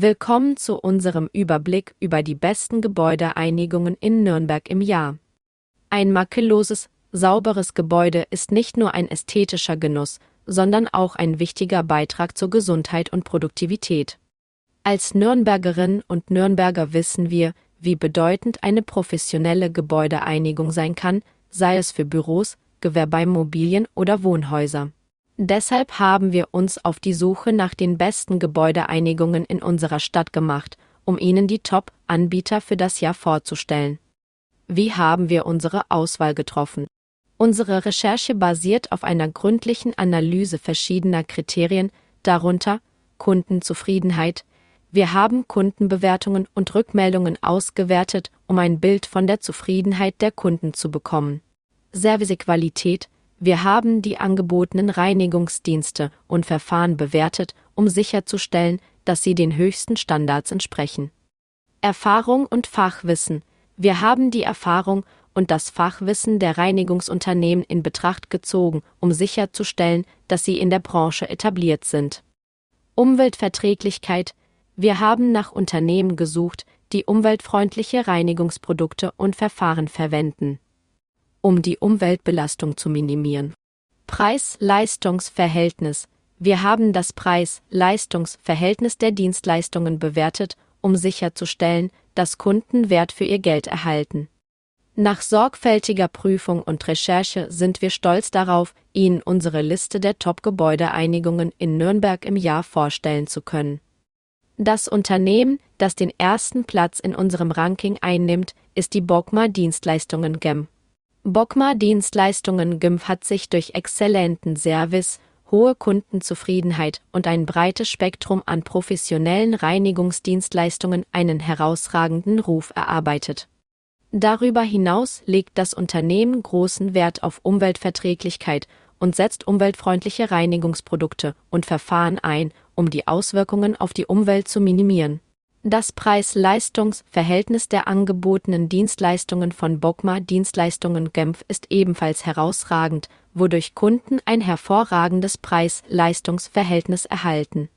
Willkommen zu unserem Überblick über die besten Gebäudeeinigungen in Nürnberg im Jahr. Ein makelloses, sauberes Gebäude ist nicht nur ein ästhetischer Genuss, sondern auch ein wichtiger Beitrag zur Gesundheit und Produktivität. Als Nürnbergerinnen und Nürnberger wissen wir, wie bedeutend eine professionelle Gebäudeeinigung sein kann, sei es für Büros, Gewerbeimmobilien oder Wohnhäuser. Deshalb haben wir uns auf die Suche nach den besten Gebäudeeinigungen in unserer Stadt gemacht, um Ihnen die Top-Anbieter für das Jahr vorzustellen. Wie haben wir unsere Auswahl getroffen? Unsere Recherche basiert auf einer gründlichen Analyse verschiedener Kriterien, darunter Kundenzufriedenheit. Wir haben Kundenbewertungen und Rückmeldungen ausgewertet, um ein Bild von der Zufriedenheit der Kunden zu bekommen. Servicequalität. Wir haben die angebotenen Reinigungsdienste und Verfahren bewertet, um sicherzustellen, dass sie den höchsten Standards entsprechen. Erfahrung und Fachwissen. Wir haben die Erfahrung und das Fachwissen der Reinigungsunternehmen in Betracht gezogen, um sicherzustellen, dass sie in der Branche etabliert sind. Umweltverträglichkeit Wir haben nach Unternehmen gesucht, die umweltfreundliche Reinigungsprodukte und Verfahren verwenden, um die Umweltbelastung zu minimieren. Preis-Leistungs-Verhältnis Wir haben das Preis-Leistungs-Verhältnis der Dienstleistungen bewertet, um sicherzustellen, dass Kunden Wert für ihr Geld erhalten. Nach sorgfältiger Prüfung und Recherche sind wir stolz darauf, Ihnen unsere Liste der Top-Gebäudeeinigungen in Nürnberg im Jahr vorstellen zu können. Das Unternehmen, das den ersten Platz in unserem Ranking einnimmt, ist die Bockmar Dienstleistungen GEM. Bockmar Dienstleistungen GEM hat sich durch exzellenten Service, hohe Kundenzufriedenheit und ein breites Spektrum an professionellen Reinigungsdienstleistungen einen herausragenden Ruf erarbeitet. Darüber hinaus legt das Unternehmen großen Wert auf Umweltverträglichkeit und setzt umweltfreundliche Reinigungsprodukte und Verfahren ein, um die Auswirkungen auf die Umwelt zu minimieren. Das Preis-Leistungs-Verhältnis der angebotenen Dienstleistungen von Bockmar Dienstleistungen Genf ist ebenfalls herausragend, wodurch Kunden ein hervorragendes Preis-Leistungs-Verhältnis erhalten